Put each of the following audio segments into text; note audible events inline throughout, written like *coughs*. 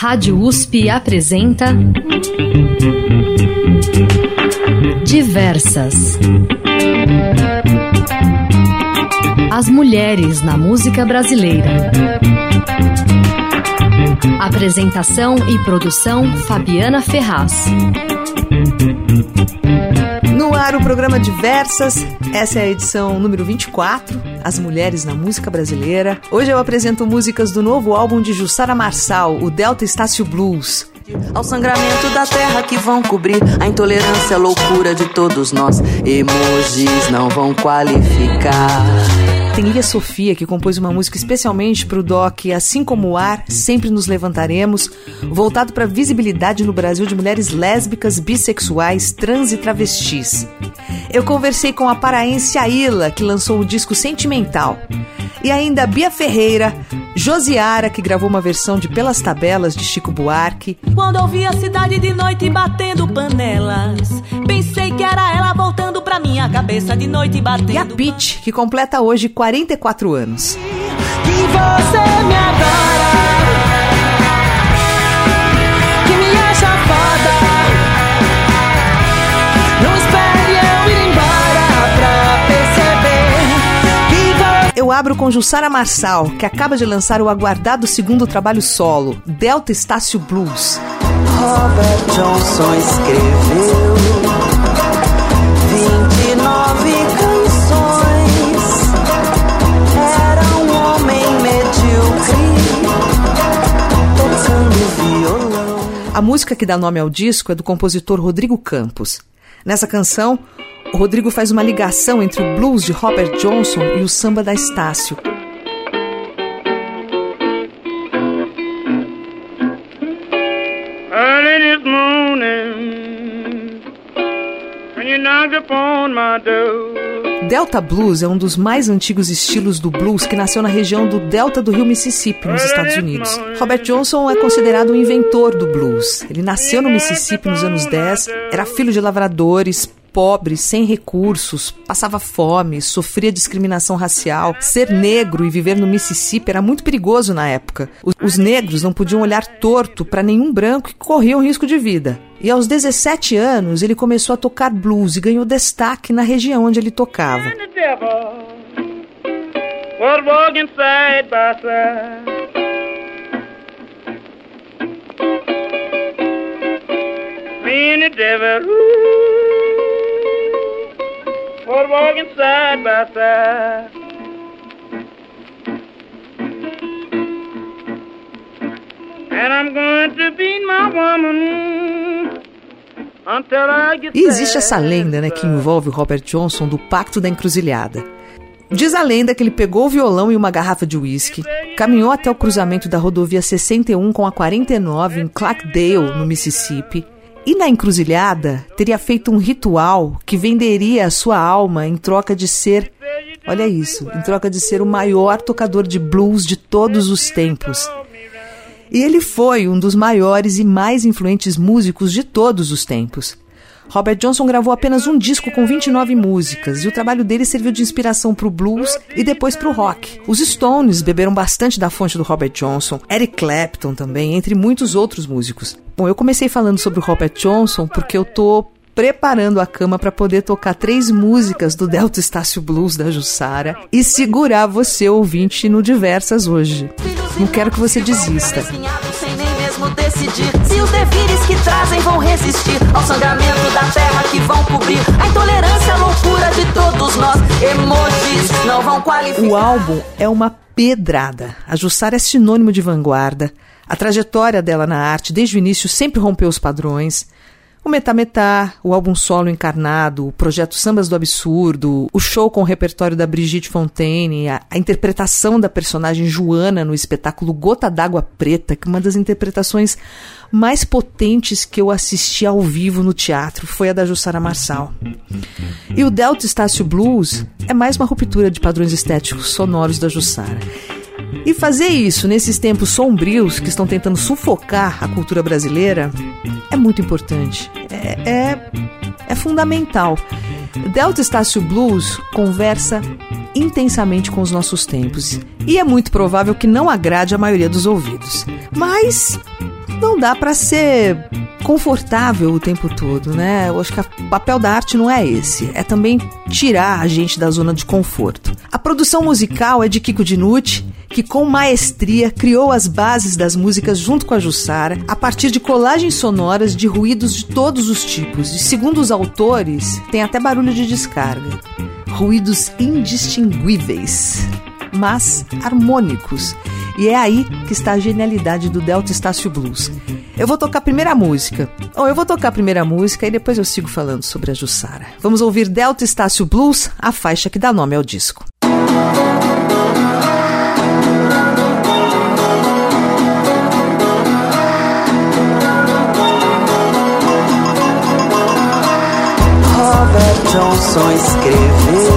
Rádio USP apresenta Diversas. As mulheres na música brasileira. Apresentação e produção Fabiana Ferraz. No ar o programa Diversas, essa é a edição número 24, As Mulheres na Música Brasileira. Hoje eu apresento músicas do novo álbum de Jussara Marçal, o Delta Estácio Blues. Ao sangramento da terra que vão cobrir a intolerância, a loucura de todos nós. Emojis não vão qualificar. Tem Lia Sofia, que compôs uma música especialmente para o doc Assim Como o Ar, Sempre Nos Levantaremos, voltado para a visibilidade no Brasil de mulheres lésbicas, bissexuais, trans e travestis. Eu conversei com a paraense Aila, que lançou o disco Sentimental. E ainda Bia Ferreira, Josiara, que gravou uma versão de Pelas Tabelas de Chico Buarque. Quando ouvi a cidade de noite batendo panelas, pensei que era ela voltando pra minha cabeça de noite batendo. E a Pete, que completa hoje 44 anos. Que você me adora, que me acha foda. Não espere eu ir embora pra perceber que você. Eu abro com Jussara Marçal, que acaba de lançar o aguardado segundo trabalho solo, Delta Estácio Blues. Robert Johnson escreveu A música que dá nome ao disco é do compositor Rodrigo Campos. Nessa canção, o Rodrigo faz uma ligação entre o blues de Robert Johnson e o samba da Estácio. Early this morning, when you knocked upon my door. Delta Blues é um dos mais antigos estilos do blues que nasceu na região do delta do rio Mississippi, nos Estados Unidos. Robert Johnson é considerado o inventor do blues. Ele nasceu no Mississippi nos anos 10, era filho de lavradores, pobre, sem recursos, passava fome, sofria discriminação racial. Ser negro e viver no Mississippi era muito perigoso na época. Os, os negros não podiam olhar torto para nenhum branco e corriam risco de vida. E aos 17 anos, ele começou a tocar blues e ganhou destaque na região onde ele tocava. Me and the devil ooh, was walking side by side. E existe essa lenda, né, que envolve o Robert Johnson do Pacto da Encruzilhada. Diz a lenda que ele pegou o violão e uma garrafa de uísque, caminhou até o cruzamento da rodovia 61 com a 49 em Clarkdale, no Mississippi, e na encruzilhada teria feito um ritual que venderia a sua alma em troca de ser, olha isso, em troca de ser o maior tocador de blues de todos os tempos. E ele foi um dos maiores e mais influentes músicos de todos os tempos. Robert Johnson gravou apenas um disco com 29 músicas e o trabalho dele serviu de inspiração para o blues e depois para o rock. Os Stones beberam bastante da fonte do Robert Johnson, Eric Clapton também, entre muitos outros músicos. Bom, eu comecei falando sobre o Robert Johnson porque eu tô preparando a cama para poder tocar três músicas do Delta Estácio Blues da Jussara e segurar você ouvinte no diversas hoje. Não quero que você desista. Decidir se os devires que trazem vão resistir ao sangramento da terra que vão cobrir a intolerância, a loucura de todos nós. Emojis não vão qualificar. O álbum é uma pedrada. A Jussara é sinônimo de vanguarda. A trajetória dela na arte, desde o início, sempre rompeu os padrões. O Metá Metá, o álbum solo encarnado, o projeto Sambas do Absurdo, o show com o repertório da Brigitte Fontaine, a, a interpretação da personagem Joana no espetáculo Gota d'Água Preta, que é uma das interpretações mais potentes que eu assisti ao vivo no teatro foi a da Jussara Marçal. E o Delta Estácio Blues é mais uma ruptura de padrões estéticos sonoros da Jussara. E fazer isso nesses tempos sombrios que estão tentando sufocar a cultura brasileira é muito importante. É, é, é fundamental. Delta Estácio Blues conversa intensamente com os nossos tempos e é muito provável que não agrade a maioria dos ouvidos. Mas não dá para ser confortável o tempo todo, né? Eu acho que o papel da arte não é esse, é também tirar a gente da zona de conforto. A produção musical é de Kiko Dinucci, que com maestria criou as bases das músicas junto com a Jussara, a partir de colagens sonoras de ruídos de todos os tipos. E segundo os autores, tem até barulho de descarga. Ruídos indistinguíveis, mas harmônicos e é aí que está a genialidade do Delta Estácio Blues. Eu vou tocar a primeira música. Ou eu vou tocar a primeira música e depois eu sigo falando sobre a Jussara. Vamos ouvir Delta Estácio Blues, a faixa que dá nome ao disco. Robert Johnson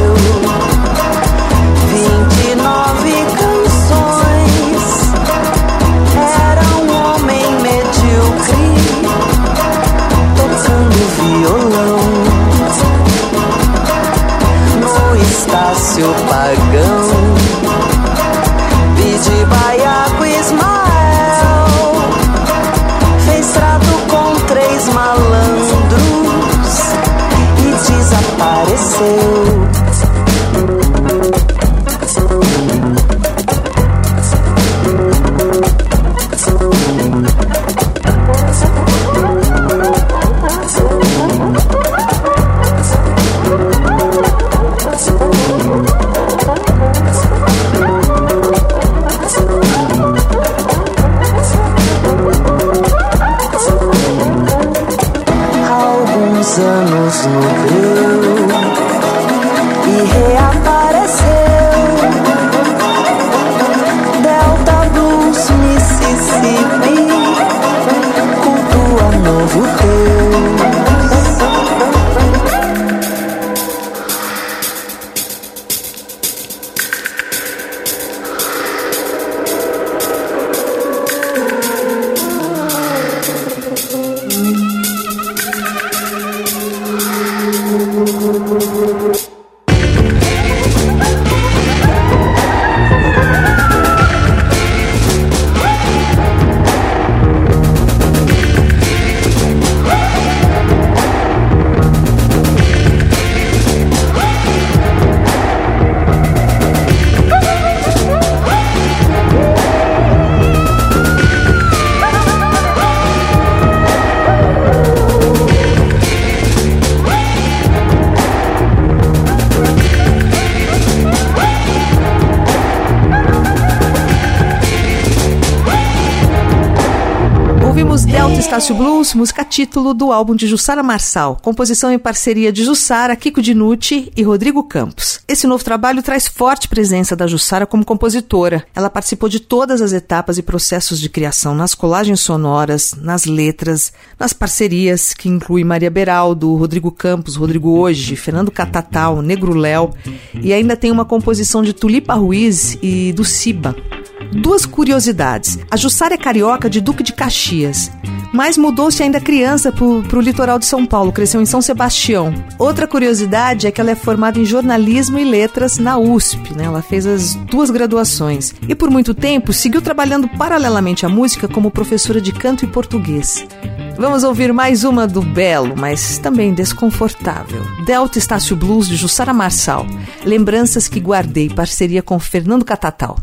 Blues, música título do álbum de Jussara Marçal, composição em parceria de Jussara, Kiko Dinucci e Rodrigo Campos. Esse novo trabalho traz forte presença da Jussara como compositora. Ela participou de todas as etapas e processos de criação, nas colagens sonoras, nas letras, nas parcerias, que inclui Maria Beraldo, Rodrigo Campos, Rodrigo Hoje, Fernando Catatal, Negro Léo, e ainda tem uma composição de Tulipa Ruiz e do Siba. Duas curiosidades. A Jussara é carioca de Duque de Caxias, mas mudou-se ainda criança para o litoral de São Paulo, cresceu em São Sebastião. Outra curiosidade é que ela é formada em jornalismo e letras na USP, né? Ela fez as duas graduações e por muito tempo seguiu trabalhando paralelamente à música como professora de canto e português. Vamos ouvir mais uma do belo, mas também desconfortável. Delta Estácio Blues de Jussara Marçal. Lembranças que guardei, parceria com Fernando Catatal.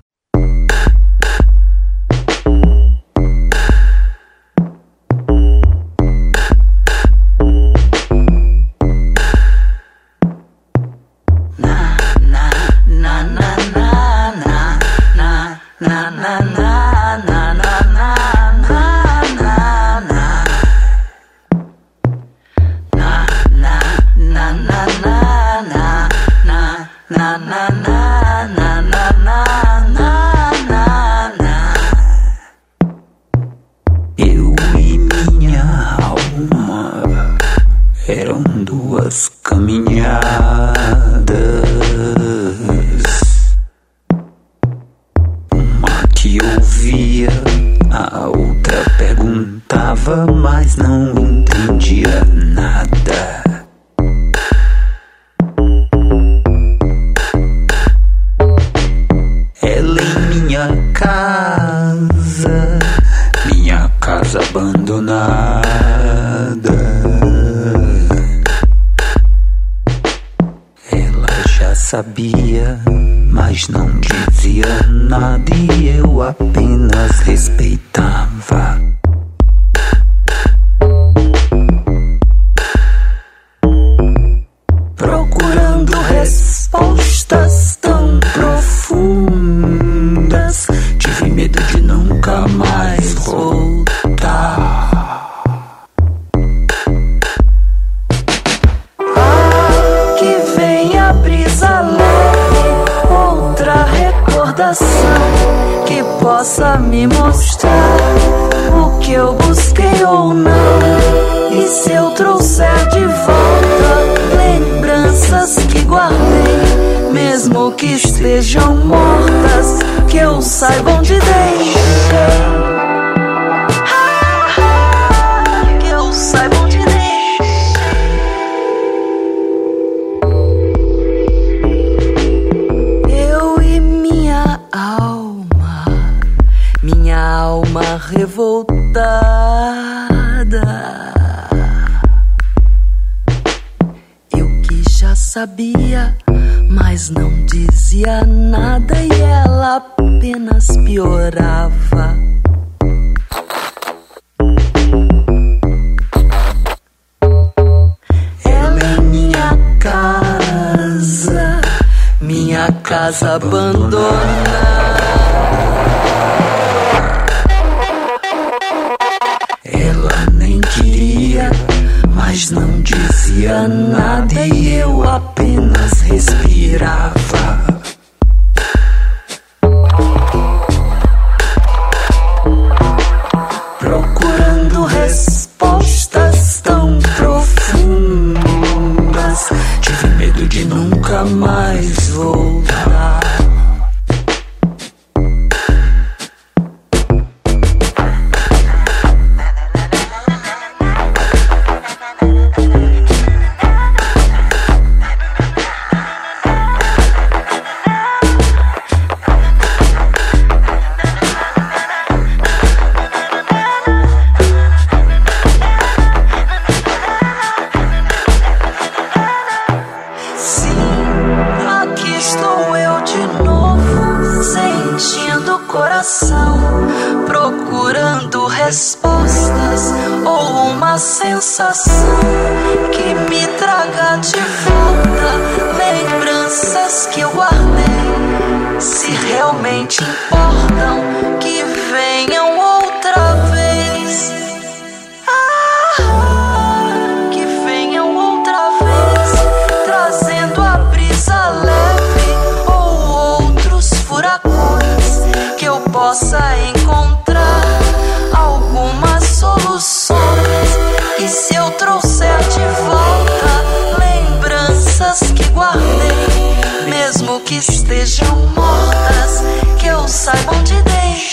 Que eu saiba onde casa. Sensação que me traga de volta lembranças que eu guardei. Se realmente importam, que venham estejam mortas, que eu saiba onde deixei.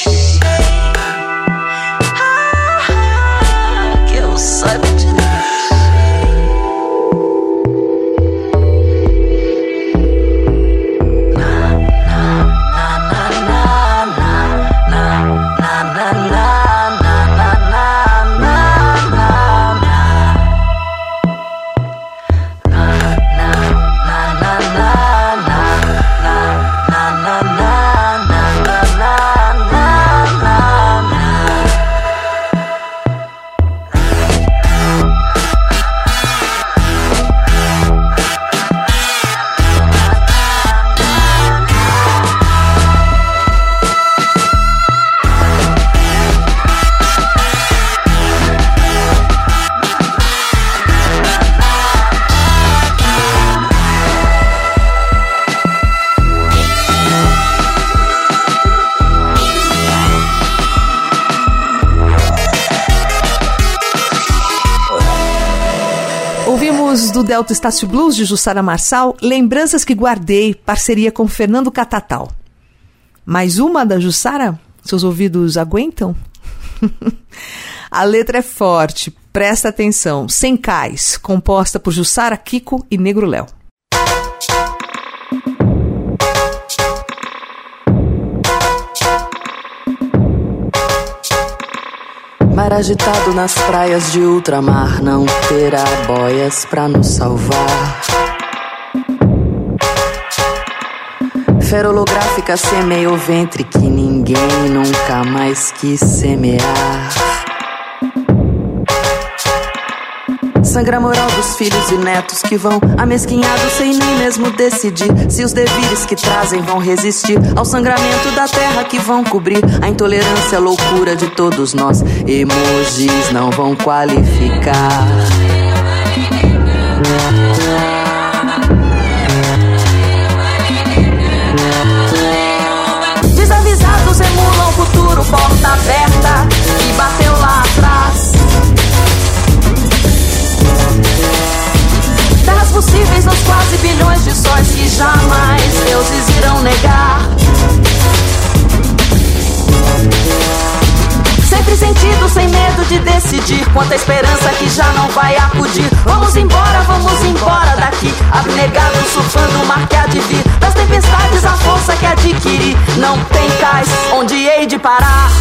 Do Delta Estácio Blues de Jussara Marçal, Lembranças que Guardei, parceria com Fernando Catatal. Mais uma da Jussara? Seus ouvidos aguentam? *laughs* A letra é forte, presta atenção. Sem Cais, composta por Jussara, Kiko e Negro Léo. Agitado nas praias de ultramar não terá boias pra nos salvar. Ferolográfica semeia o ventre que ninguém nunca mais quis semear. Sangra a moral dos filhos e netos que vão amesquinhados sem nem mesmo decidir se os devires que trazem vão resistir ao sangramento da terra que vão cobrir a intolerância, a loucura de todos nós. Emojis não vão qualificar. Desavisados emulam o futuro, porta aberta possíveis nos quase bilhões de sóis que jamais deuses irão negar. Sempre sentido, sem medo de decidir. Quanta esperança que já não vai acudir. Vamos embora, vamos embora daqui. Abnegado, surfando o mar que há de vir. Das tempestades, a força que adquiri. Não tem cais onde hei de parar.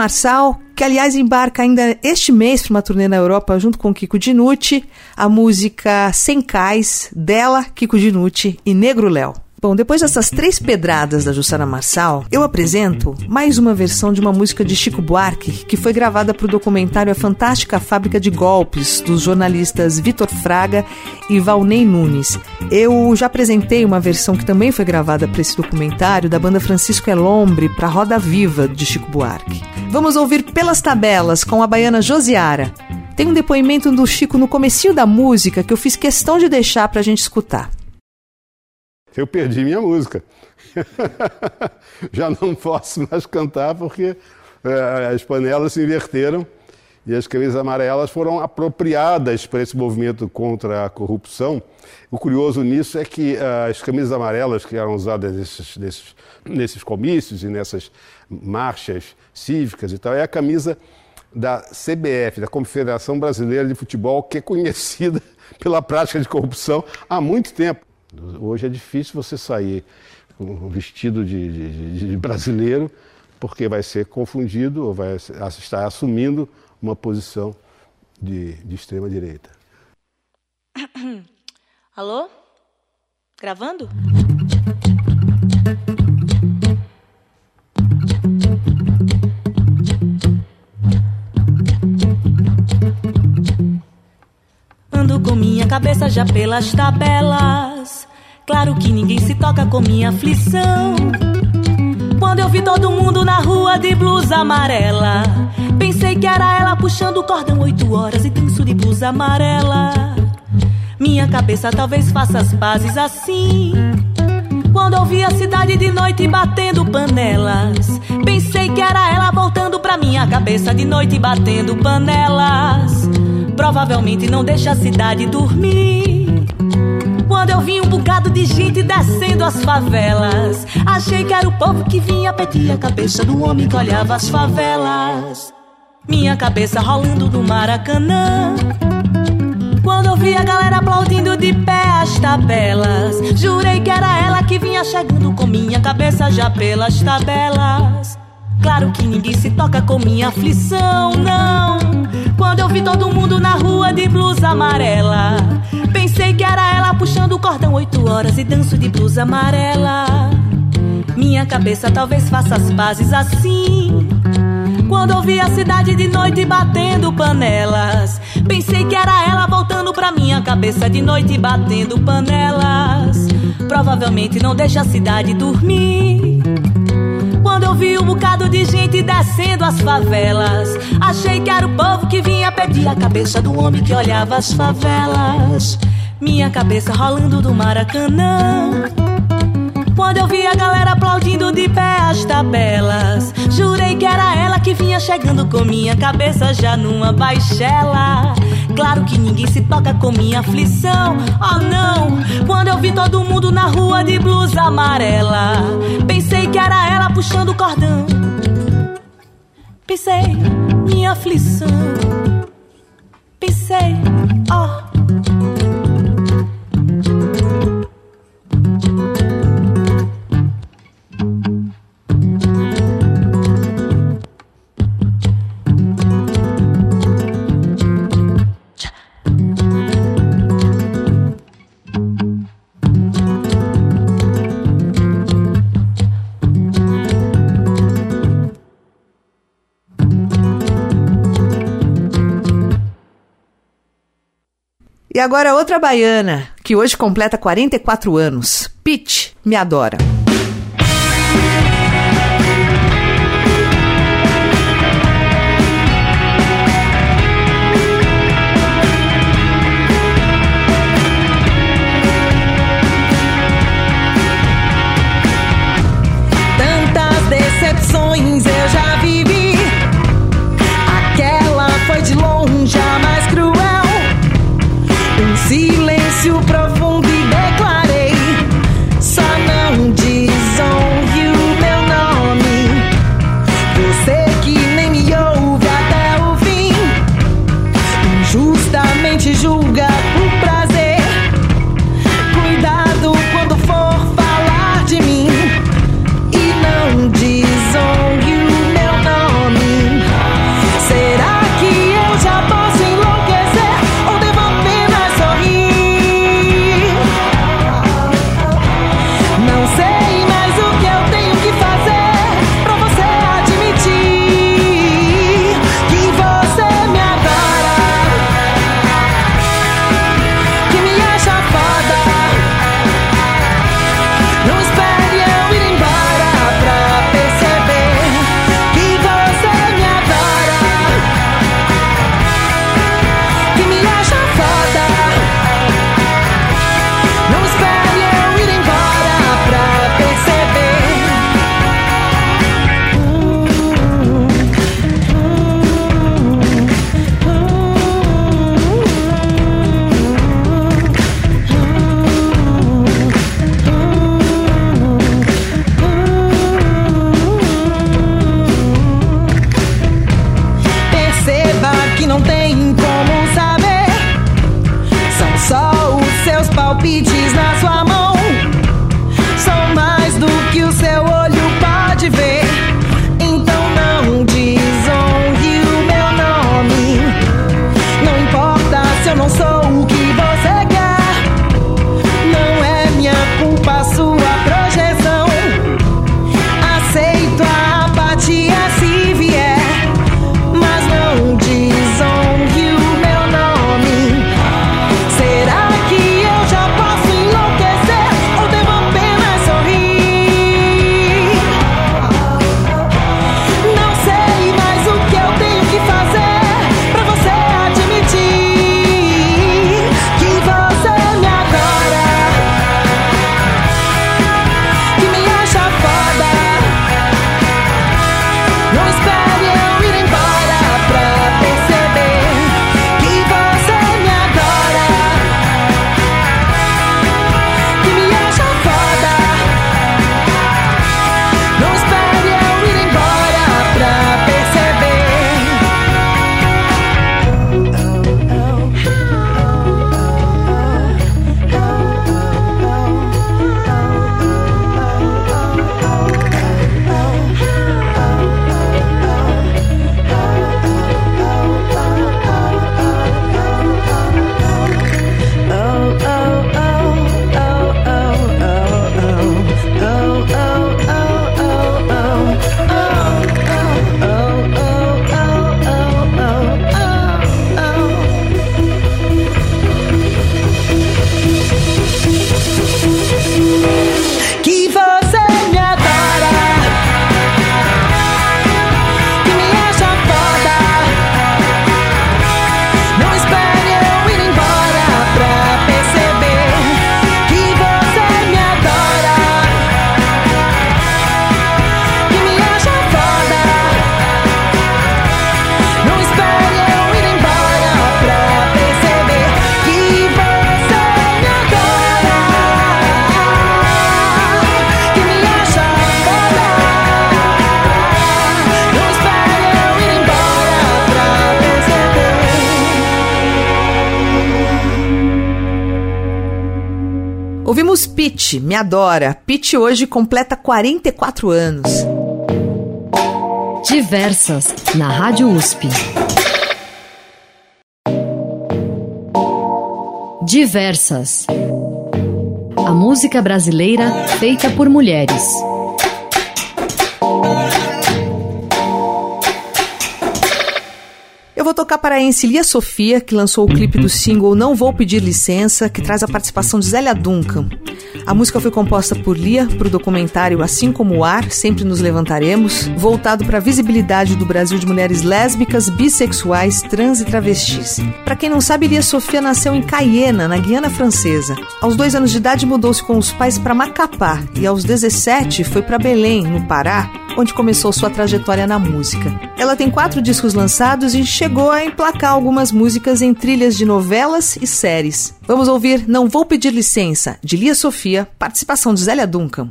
Marçal, que aliás embarca ainda este mês para uma turnê na Europa junto com Kiko Dinucci, a música Sem Cais, dela, Kiko Dinucci e Negro Léo. Bom, depois dessas três pedradas da Jussara Marçal, eu apresento mais uma versão de uma música de Chico Buarque, que foi gravada para o documentário A Fantástica Fábrica de Golpes, dos jornalistas Vitor Fraga e Valnei Nunes. Eu já apresentei uma versão que também foi gravada para esse documentário, da banda Francisco Elombre, para Roda Viva, de Chico Buarque. Vamos ouvir Pelas Tabelas, com a baiana Josiara. Tem um depoimento do Chico no comecinho da música que eu fiz questão de deixar para a gente escutar. Eu perdi minha música. *laughs* Já não posso mais cantar porque eh, as panelas se inverteram e as camisas amarelas foram apropriadas para esse movimento contra a corrupção. O curioso nisso é que eh, as camisas amarelas que eram usadas nesses, nesses, nesses comícios e nessas marchas cívicas e tal, é a camisa da CBF, da Confederação Brasileira de Futebol, que é conhecida *laughs* pela prática de corrupção há muito tempo. Hoje é difícil você sair com um vestido de, de, de brasileiro, porque vai ser confundido ou vai estar assumindo uma posição de, de extrema direita. *coughs* Alô? Gravando? Com minha cabeça já pelas tabelas. Claro que ninguém se toca com minha aflição. Quando eu vi todo mundo na rua de blusa amarela, pensei que era ela puxando o cordão oito horas e danço de blusa amarela. Minha cabeça talvez faça as pazes assim. Quando ouvi a cidade de noite batendo panelas, pensei que era ela voltando pra minha cabeça de noite batendo panelas. Provavelmente não deixa a cidade dormir. Quando eu vi um bocado de gente descendo as favelas, achei que era o povo que vinha pedir a cabeça do homem que olhava as favelas. Minha cabeça rolando no Maracanã. Quando eu vi a galera aplaudindo de pé as tabelas, jurei que era ela que vinha chegando com minha cabeça já pelas tabelas. Claro que ninguém se toca com minha aflição, não. Quando eu vi todo mundo na rua de blusa amarela, pensei que era ela puxando o cordão oito horas e danço de blusa amarela. Minha cabeça talvez faça as pazes assim. Quando ouvi a cidade de noite batendo panelas, pensei que era ela voltando pra minha cabeça de noite batendo panelas. Provavelmente não deixa a cidade dormir. Quando eu vi um bocado de gente descendo as favelas, achei que era o povo que vinha pedir a cabeça do homem que olhava as favelas. Minha cabeça rolando do Maracanã. Quando eu vi a galera aplaudindo de pé as tabelas, jurei que era ela que vinha chegando com minha cabeça já numa baixela. Claro que ninguém se toca com minha aflição, oh não. Quando eu vi todo mundo na rua de blusa amarela, pensei que era ela puxando o cordão. Pensei, minha aflição. Pensei. Oh. E agora outra baiana, que hoje completa 44 anos. Pete, me adora. Adora. Pete hoje completa 44 anos. Diversas, na Rádio USP. Diversas. A música brasileira feita por mulheres. Eu vou tocar para a Encilia Sofia, que lançou o clipe do single Não Vou Pedir Licença, que traz a participação de Zélia Duncan. A música foi composta por Lia para o documentário Assim Como o Ar, Sempre Nos Levantaremos, voltado para a visibilidade do Brasil de mulheres lésbicas, bissexuais, trans e travestis. Para quem não sabe, Lia Sofia nasceu em Cayena, na Guiana Francesa. Aos dois anos de idade, mudou-se com os pais para Macapá e aos 17 foi para Belém, no Pará, onde começou sua trajetória na música. Ela tem quatro discos lançados e chegou a emplacar algumas músicas em trilhas de novelas e séries. Vamos ouvir Não Vou Pedir Licença, de Lia Sofia, participação de Zélia Duncan.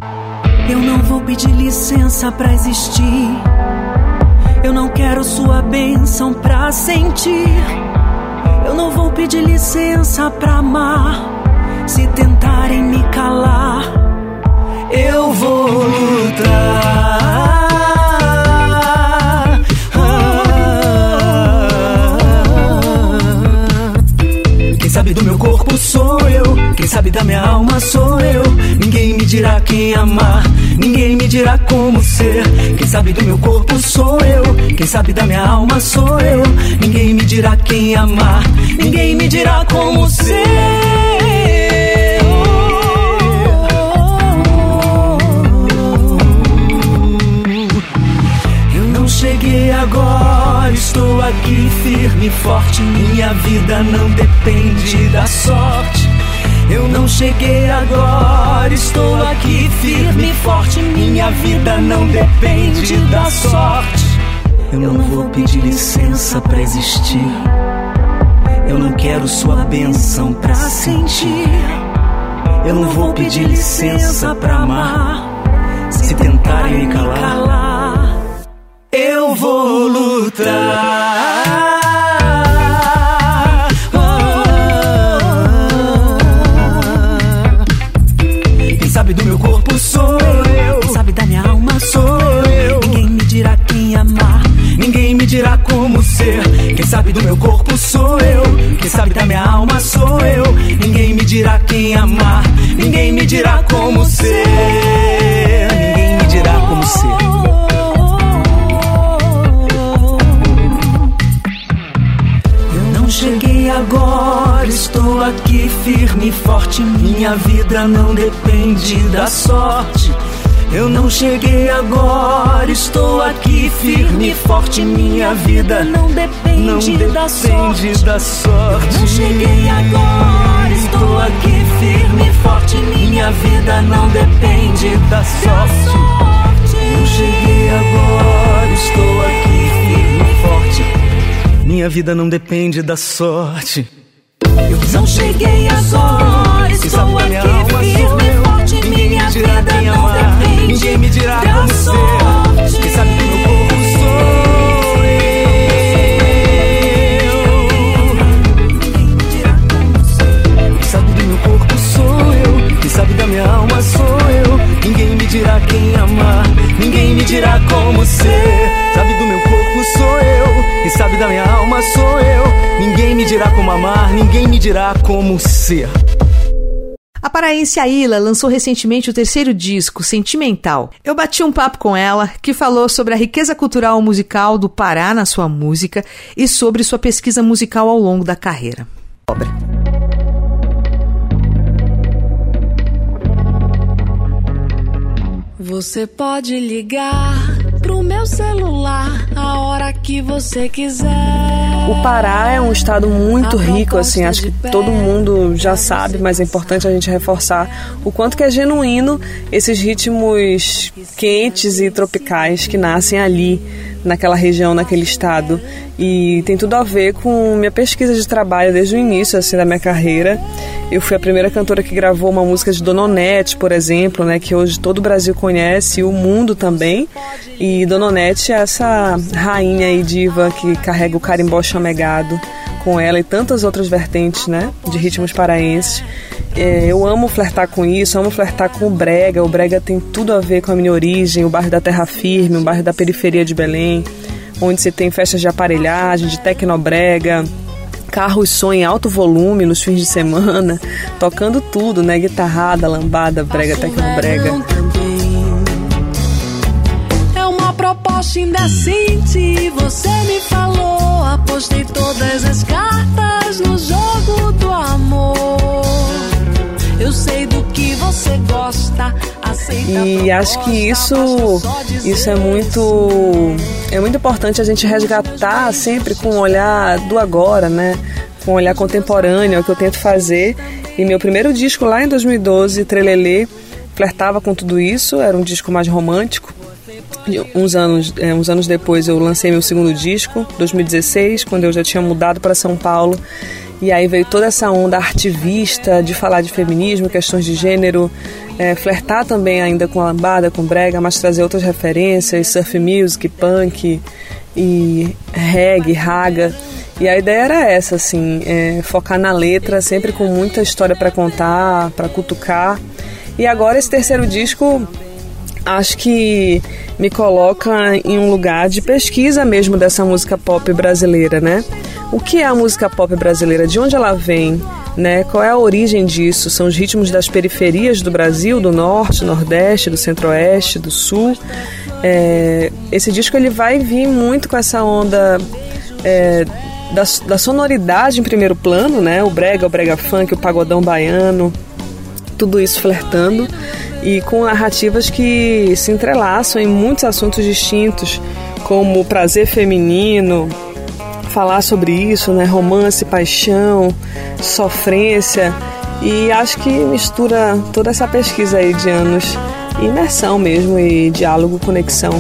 Eu não vou pedir licença pra existir. Eu não quero sua bênção pra sentir. Eu não vou pedir licença pra amar. Se tentarem me calar, eu vou lutar. Sabe do meu corpo sou eu, quem sabe da minha alma sou eu. Ninguém me dirá quem amar, ninguém me dirá como ser. Quem sabe do meu corpo sou eu, quem sabe da minha alma sou eu. Ninguém me dirá quem amar, ninguém me dirá como ser. Eu não cheguei agora, estou aqui firme e forte. Minha vida não depende da sorte. Eu não cheguei agora, estou aqui firme e forte. Minha vida não depende da sorte. Eu não vou pedir licença pra existir. Eu não quero sua bênção pra sentir. Eu não vou pedir licença pra amar. Se tentarem me calar, vou lutar. Quem sabe do meu corpo sou eu. Quem sabe da minha alma sou eu. Ninguém me dirá quem amar. Ninguém me dirá como ser. Quem sabe do meu corpo sou eu. Quem sabe da minha alma sou eu. Ninguém me dirá quem amar. Ninguém me dirá como ser. Ninguém me dirá como ser. Aqui firme e forte. Minha vida não depende da sorte. Eu não cheguei agora, estou aqui firme e forte. Minha vida não depende, não depende da, sorte. da sorte. Eu não cheguei agora, estou aqui firme e forte. Minha vida não depende da sorte. Não cheguei agora, estou aqui firme e forte. Minha vida não depende da sorte. Eu não cheguei agora, estou aqui firme e forte. Minha vida não depende Ninguém me dirá como ser. Quem sabe do meu corpo sou eu. Quem sabe do meu corpo sou eu. Quem sabe da minha alma sou eu. Ninguém me dirá quem amar. Ninguém me dirá como ser. Sabe do meu corpo sou eu. Quem sabe da minha alma sou eu. Ninguém me dirá como amar. Ninguém me dirá como ser. A paraense Aila lançou recentemente o terceiro disco, Sentimental. Eu bati um papo com ela, que falou sobre a riqueza cultural musical do Pará na sua música e sobre sua pesquisa musical ao longo da carreira. Obra. Você pode ligar pro meu celular a hora que você quiser. O Pará é um estado muito rico, assim, acho que todo mundo já sabe, mas é importante a gente reforçar o quanto que é genuíno esses ritmos quentes e tropicais que nascem ali, naquela região, naquele estado. E tem tudo a ver com minha pesquisa de trabalho desde o início, assim, da minha carreira. Eu fui a primeira cantora que gravou uma música de Dona Onete, por exemplo, né, que hoje todo o Brasil conhece e o mundo também. E Dona Onete é essa rainha e diva que carrega o carimbó chamegado com ela e tantas outras vertentes, né, de ritmos paraenses. É, eu amo flertar com isso, amo flertar com o brega. O brega tem tudo a ver com a minha origem, o bairro da Terra Firme, o bairro da periferia de Belém, onde se tem festas de aparelhagem, de tecnobrega, carros som em alto volume nos fins de semana, tocando tudo, né? Guitarrada, lambada, brega, tecnobrega. É uma proposta indecente, você me falou. Apostei todas as cartas no jogo do amor. Eu sei do que você gosta, aceita E acho que isso, isso é muito, é muito importante a gente resgatar sempre com um olhar do agora, né? Com um olhar contemporâneo, é o que eu tento fazer. E meu primeiro disco lá em 2012, Trelelê, flertava com tudo isso, era um disco mais romântico. Uns anos, é, uns anos depois eu lancei meu segundo disco, 2016, quando eu já tinha mudado para São Paulo. E aí veio toda essa onda artivista de falar de feminismo, questões de gênero, é, flertar também ainda com lambada, com brega, mas trazer outras referências, surf music, punk e reggae, raga. E a ideia era essa, assim, é, focar na letra, sempre com muita história para contar, para cutucar. E agora esse terceiro disco acho que me coloca em um lugar de pesquisa mesmo dessa música pop brasileira, né? O que é a música pop brasileira? De onde ela vem? Né? Qual é a origem disso? São os ritmos das periferias do Brasil, do norte, nordeste, do centro-oeste, do sul. É, esse disco ele vai vir muito com essa onda é, da, da sonoridade em primeiro plano, né? O brega, o brega funk, o pagodão baiano, tudo isso flertando e com narrativas que se entrelaçam em muitos assuntos distintos, como prazer feminino, falar sobre isso, né? Romance, paixão, sofrência. E acho que mistura toda essa pesquisa aí de anos, imersão mesmo e diálogo, conexão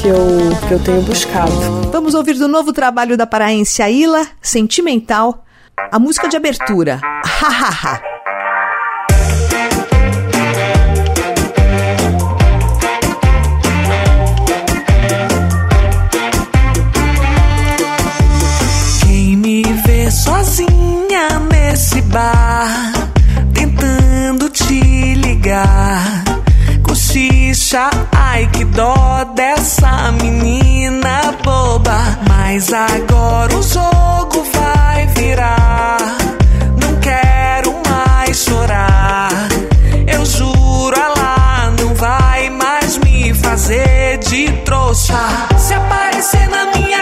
que eu, que eu tenho buscado. Vamos ouvir do novo trabalho da paraense Aila, Sentimental, a música de abertura, Ha Ha Ha. Bar, tentando te ligar. Cochicha, ai que dó dessa menina boba. Mas agora o jogo vai virar. Não quero mais chorar. Eu juro, ela não vai mais me fazer de trouxa. Se aparecer na minha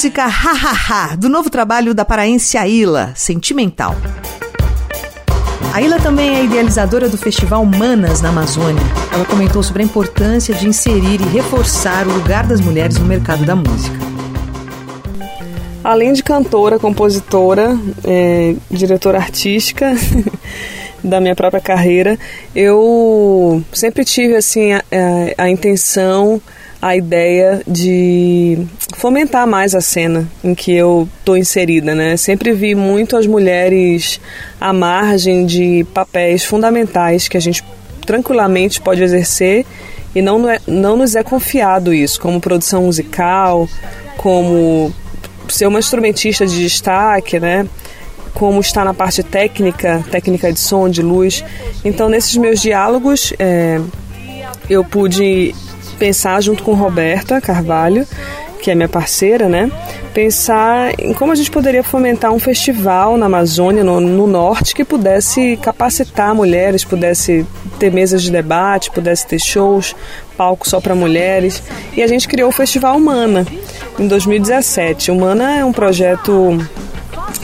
música Ha Ha Ha, do novo trabalho da paraense Aila, Sentimental. A Ilha também é idealizadora do Festival Manas na Amazônia. Ela comentou sobre a importância de inserir e reforçar o lugar das mulheres no mercado da música. Além de cantora, compositora, é, diretora artística *laughs* da minha própria carreira, eu sempre tive assim a, a, a intenção a ideia de fomentar mais a cena em que eu estou inserida, né? Sempre vi muito as mulheres à margem de papéis fundamentais que a gente tranquilamente pode exercer e não, é, não nos é confiado isso, como produção musical, como ser uma instrumentista de destaque, né? Como estar na parte técnica, técnica de som, de luz. Então, nesses meus diálogos, é, eu pude pensar junto com Roberta Carvalho, que é minha parceira, né? Pensar em como a gente poderia fomentar um festival na Amazônia, no, no, norte, que pudesse capacitar mulheres, pudesse ter mesas de debate, pudesse ter shows, palco só para mulheres. E a gente criou o Festival Humana em 2017. Humana é um projeto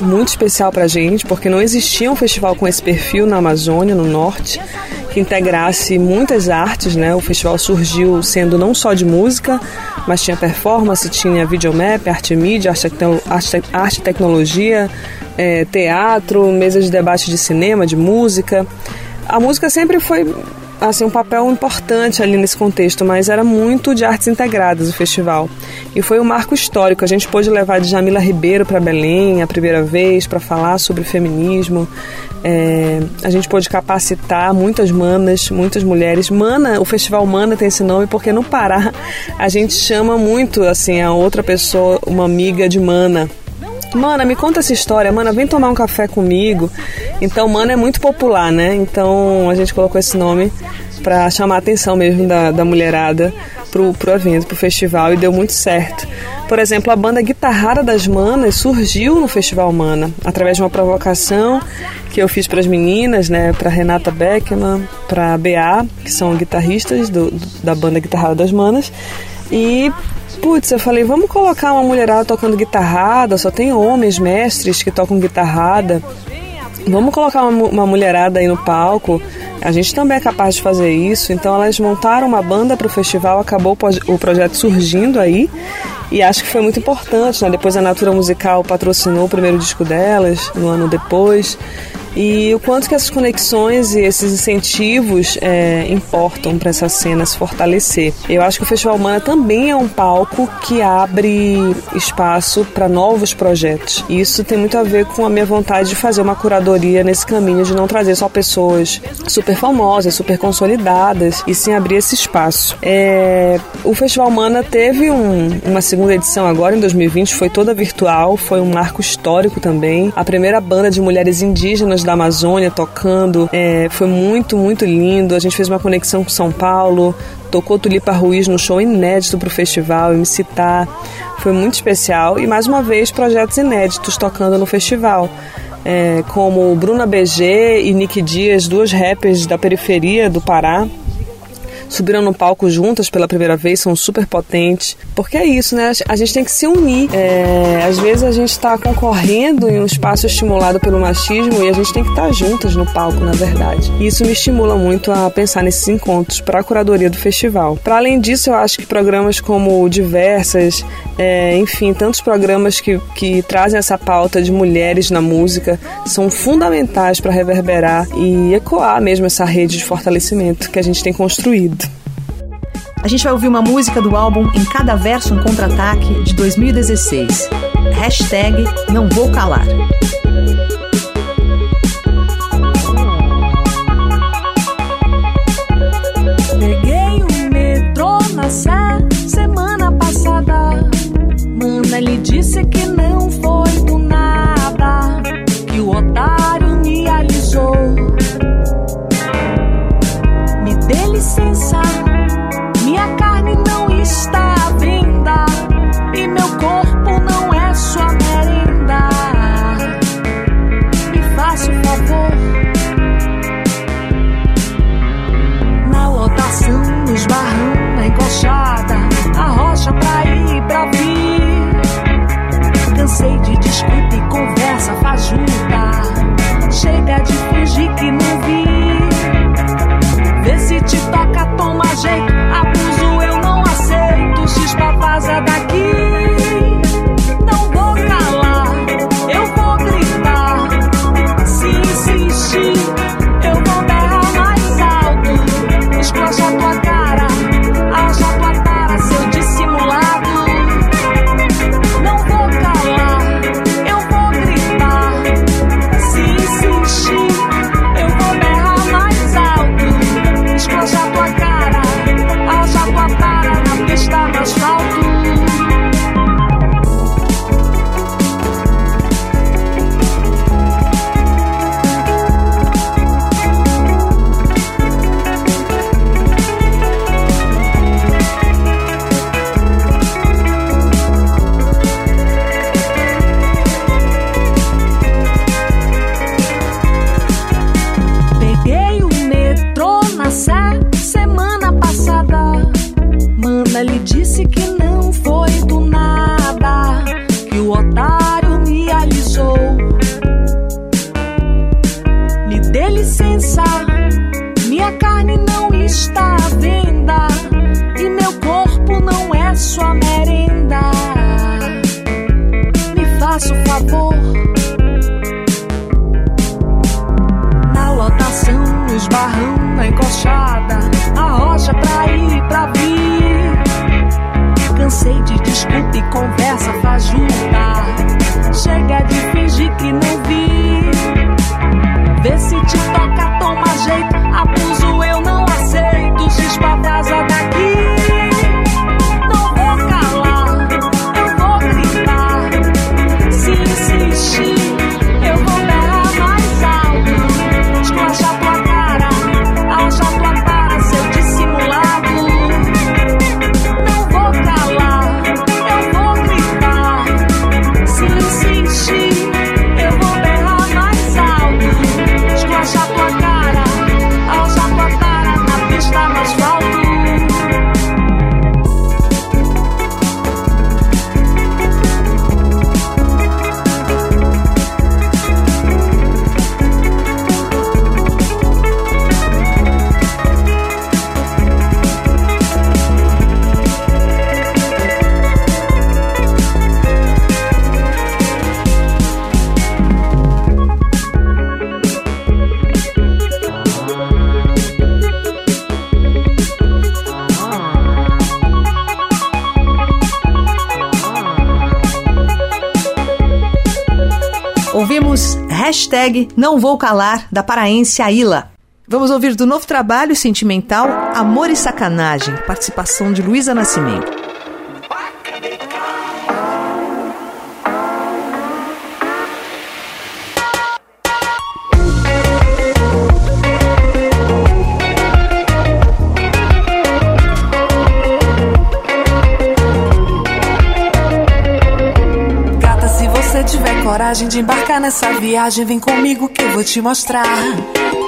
muito especial para a gente, porque não existia um festival com esse perfil na Amazônia, no norte que integrasse muitas artes, né? O festival surgiu sendo não só de música, mas tinha performance, tinha videomap, arte mídia, arte, arte, arte tecnologia, é, teatro, mesas de debate de cinema, de música. A música sempre foi assim um papel importante ali nesse contexto, mas era muito de artes integradas o festival. E foi um marco histórico. A gente pôde levar de Jamila Ribeiro para Belém a primeira vez para falar sobre feminismo. É, a gente pôde capacitar muitas manas, muitas mulheres. Mana, o festival Mana tem esse nome porque no Pará a gente chama muito assim a outra pessoa, uma amiga de Mana. Mana, me conta essa história. Mana, vem tomar um café comigo. Então, Mana é muito popular, né? Então, a gente colocou esse nome para chamar a atenção mesmo da, da mulherada pro, pro evento, pro festival e deu muito certo. Por exemplo, a banda Guitarrada das Manas surgiu no Festival Mana através de uma provocação que eu fiz para as meninas, né, para Renata Beckman, para BA, que são guitarristas do, da banda Guitarrada das Manas. E putz, eu falei, vamos colocar uma mulherada tocando guitarrada, só tem homens mestres que tocam guitarrada. Vamos colocar uma, uma mulherada aí no palco. A gente também é capaz de fazer isso. Então elas montaram uma banda para o festival, acabou o projeto surgindo aí. E acho que foi muito importante, né? Depois a Natura Musical patrocinou o primeiro disco delas, no ano depois e o quanto que essas conexões e esses incentivos é, importam para essa cena se fortalecer. Eu acho que o Festival Humana também é um palco que abre espaço para novos projetos. E isso tem muito a ver com a minha vontade de fazer uma curadoria nesse caminho de não trazer só pessoas super famosas, super consolidadas, e sim abrir esse espaço. É, o Festival Humana teve um, uma segunda edição agora, em 2020, foi toda virtual, foi um marco histórico também. A primeira banda de mulheres indígenas da Amazônia tocando. É, foi muito, muito lindo. A gente fez uma conexão com São Paulo, tocou Tulipa Ruiz no show inédito para o festival, me citar. Foi muito especial. E mais uma vez, projetos inéditos tocando no festival. É, como Bruna BG e Nick Dias, duas rappers da periferia do Pará, subiram no palco juntas pela primeira vez, são super potentes. Porque é isso, né? A gente tem que se unir. É, às vezes a gente está concorrendo em um espaço estimulado pelo machismo e a gente tem que estar tá juntas no palco, na verdade. E isso me estimula muito a pensar nesses encontros para a curadoria do festival. Para além disso, eu acho que programas como Diversas, é, enfim, tantos programas que, que trazem essa pauta de mulheres na música são fundamentais para reverberar e ecoar mesmo essa rede de fortalecimento que a gente tem construído. A gente vai ouvir uma música do álbum Em Cada Verso um Contra-Ataque de 2016. Hashtag Não Vou Calar. Peguei o metrô na Sé semana passada. Mana lhe disse que não hashtag Não Vou Calar, da paraense Aila. Vamos ouvir do novo trabalho sentimental Amor e Sacanagem, participação de Luísa Nascimento. Coragem de embarcar nessa viagem, vem comigo que eu vou te mostrar.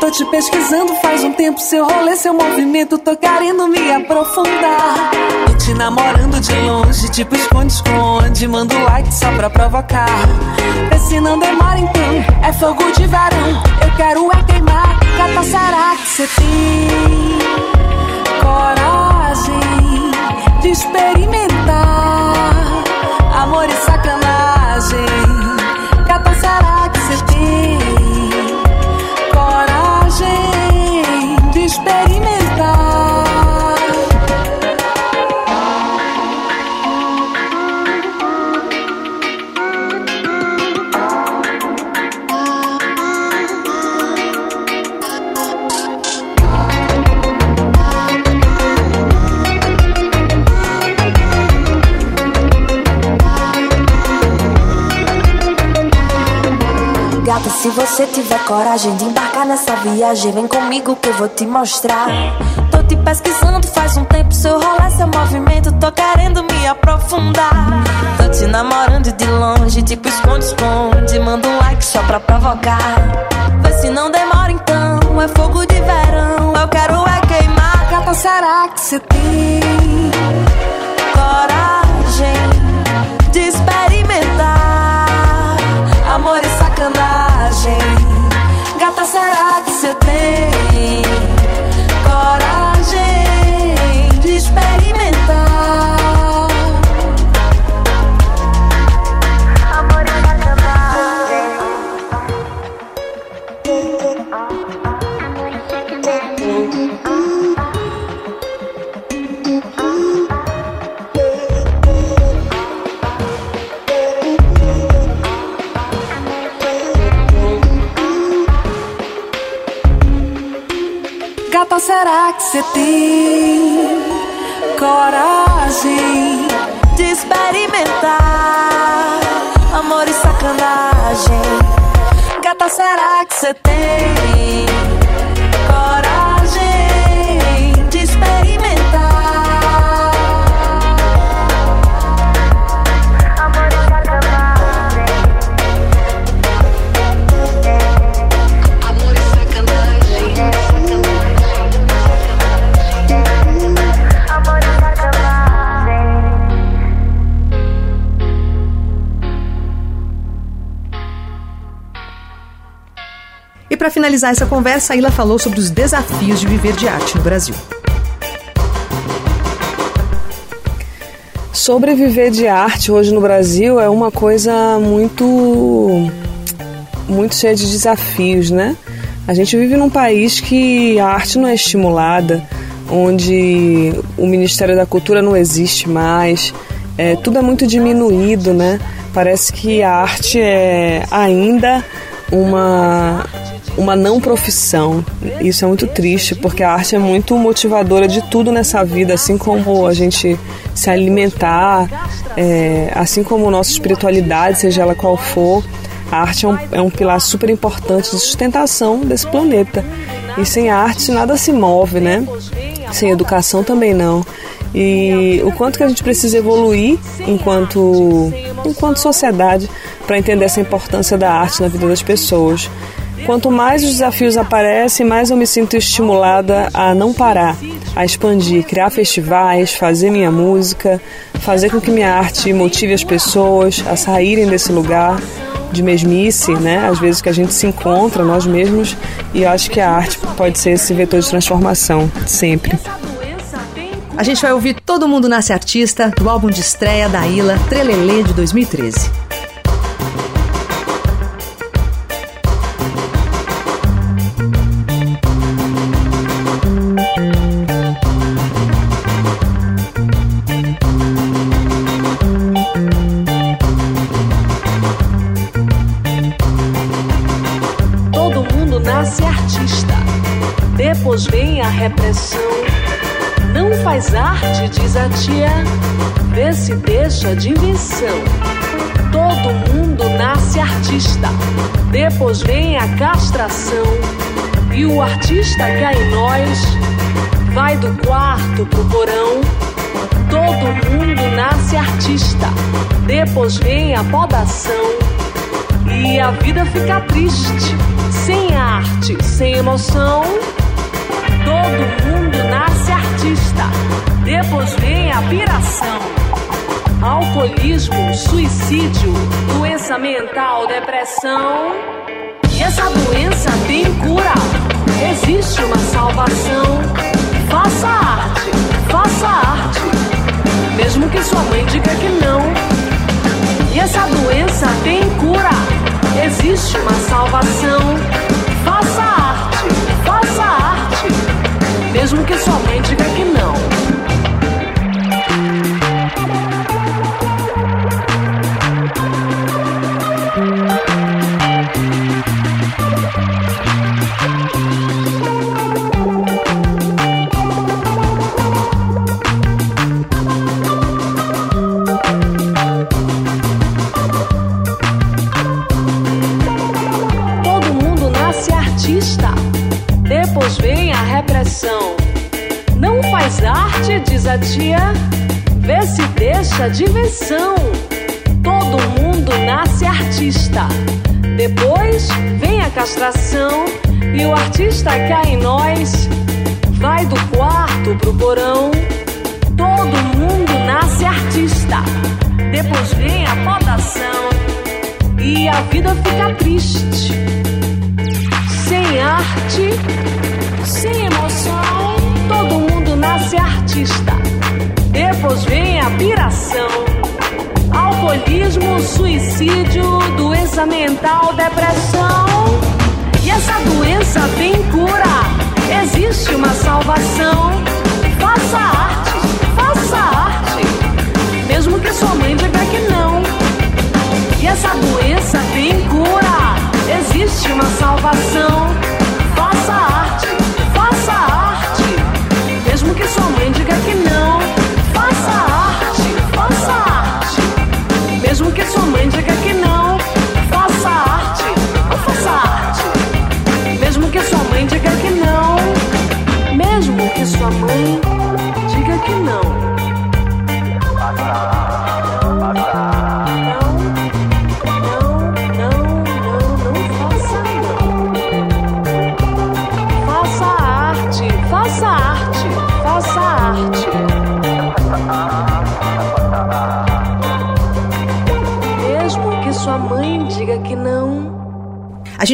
Tô te pesquisando faz um tempo, seu rolê, seu movimento, tô querendo me aprofundar. Tô te namorando de longe, tipo esconde-esconde, mando like só pra provocar. Vê se não demora então, é fogo de verão, eu quero é queimar. Gata, será que você tem coragem de experimentar se você tiver coragem de embarcar nessa viagem, vem comigo que eu vou te mostrar. Tô te pesquisando faz um tempo, seu rolê, seu movimento, tô querendo me aprofundar. Tô te namorando de longe, tipo esconde-esconde, manda um like só pra provocar. Vê se não demora então, é fogo de verão, eu quero é queimar. Gata, será que você tem coragem de experimentar that's a pain. Que você tem coragem de experimentar amor e sacanagem? Gata, será que você tem para finalizar essa conversa, a Ilha falou sobre os desafios de viver de arte no Brasil. Sobreviver de arte hoje no Brasil é uma coisa muito muito cheia de desafios, né? A gente vive num país que a arte não é estimulada, onde o Ministério da Cultura não existe mais, é, tudo é muito diminuído, né? Parece que a arte é ainda uma uma não profissão. Isso é muito triste, porque a arte é muito motivadora de tudo nessa vida, assim como a gente se alimentar, é, assim como nossa espiritualidade, seja ela qual for. A arte é um, é um pilar super importante de sustentação desse planeta. E sem arte nada se move, né? Sem educação também não. E o quanto que a gente precisa evoluir enquanto, enquanto sociedade para entender essa importância da arte na vida das pessoas. Quanto mais os desafios aparecem, mais eu me sinto estimulada a não parar, a expandir, criar festivais, fazer minha música, fazer com que minha arte motive as pessoas a saírem desse lugar de mesmice, né? Às vezes que a gente se encontra nós mesmos e eu acho que a arte pode ser esse vetor de transformação, sempre. A gente vai ouvir Todo Mundo Nasce Artista, do álbum de estreia da Ilha, Trelelê, de 2013. Faz arte, diz a tia, vê se deixa de invenção. Todo mundo nasce artista, depois vem a castração. E o artista que há em nós vai do quarto pro porão. Todo mundo nasce artista, depois vem a podação. E a vida fica triste, sem arte, sem emoção. Todo mundo nasce artista, depois vem a piração. Alcoolismo, suicídio, doença mental, depressão. E essa doença tem cura, existe uma salvação. Faça arte, faça arte, mesmo que sua mãe diga que não. E essa doença tem cura, existe uma salvação. Faça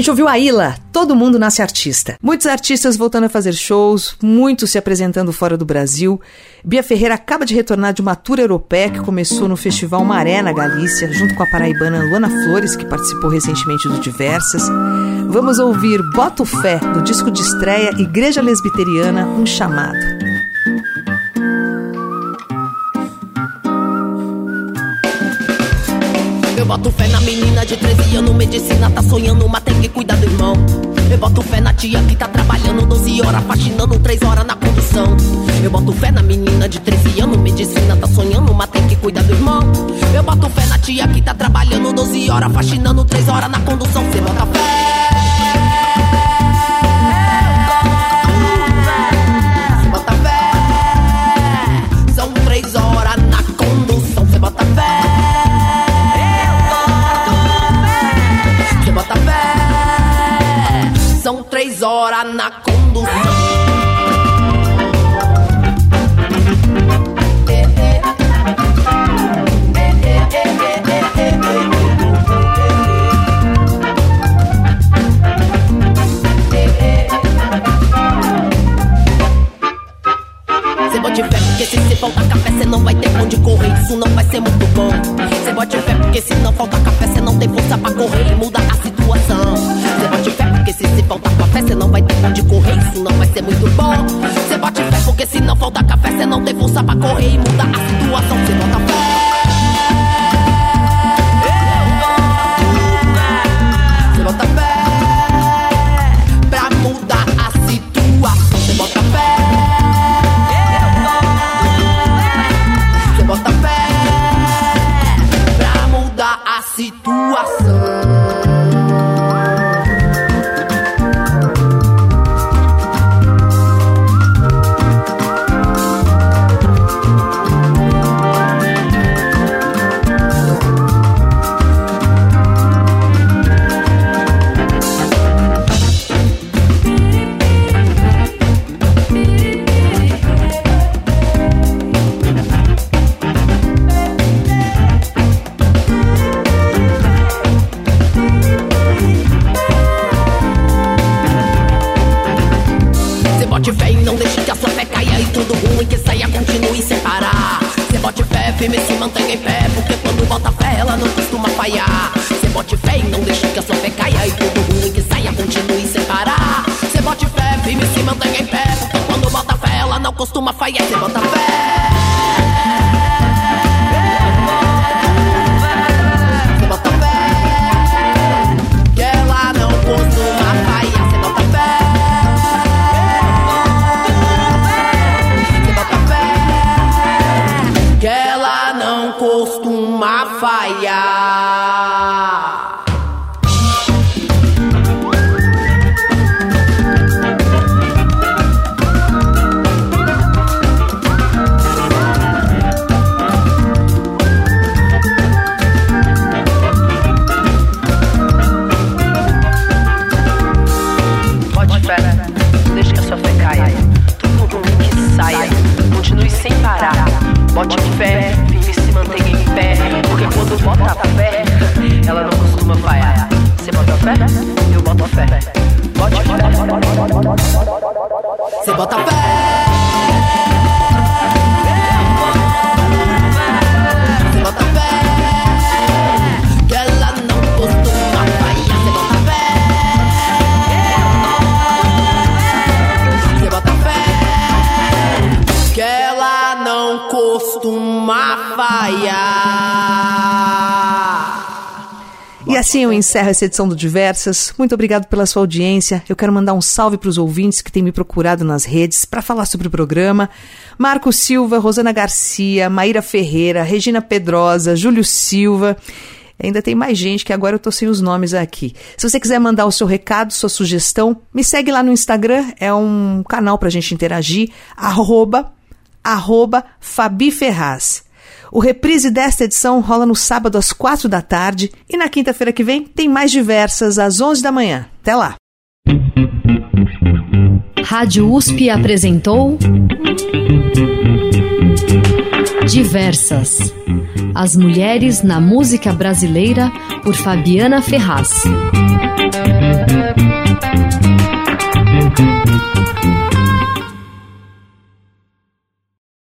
gente ouviu a Ila, Todo Mundo Nasce Artista. Muitos artistas voltando a fazer shows, muitos se apresentando fora do Brasil. Bia Ferreira acaba de retornar de uma tour europeia que começou no Festival Maré, na Galícia, junto com a paraibana Luana Flores, que participou recentemente do Diversas. Vamos ouvir Boto Fé, do disco de estreia Igreja Lesbiteriana, Um Chamado. Eu boto fé na menina de 13 anos, medicina tá sonhando, mas tem que cuidar do irmão. Eu boto fé na tia que tá trabalhando 12 horas, faxinando 3 horas na condução. Eu boto fé na menina de 13 anos, medicina tá sonhando, mas tem que cuidar do irmão. Eu boto fé na tia que tá trabalhando 12 horas, faxinando 3 horas na condução. Cê bota fé. Três horas na condução. Cê bote fé, porque se cê faltar café, cê não vai ter onde correr. Isso não vai ser muito bom. Cê bote fé, porque se não faltar café, cê não tem força pra correr e muda a situação. Cê bote fé, cê faltar café, cê não vai ter onde correr. Isso não vai ser muito bom. Cê bote fé, porque se não faltar café, cê não tem força pra correr e muda a situação. Cê bota fé. Encerro essa edição do Diversas. Muito obrigado pela sua audiência. Eu quero mandar um salve para os ouvintes que têm me procurado nas redes para falar sobre o programa. Marco Silva, Rosana Garcia, Maíra Ferreira, Regina Pedrosa, Júlio Silva. Ainda tem mais gente que agora eu tô sem os nomes aqui. Se você quiser mandar o seu recado, sua sugestão, me segue lá no Instagram, é um canal pra gente interagir, arroba, arroba Fabi Ferraz. O reprise desta edição rola no sábado às quatro da tarde e na quinta-feira que vem tem mais diversas às onze da manhã. Até lá! Rádio USP apresentou Diversas As Mulheres na Música Brasileira por Fabiana Ferraz.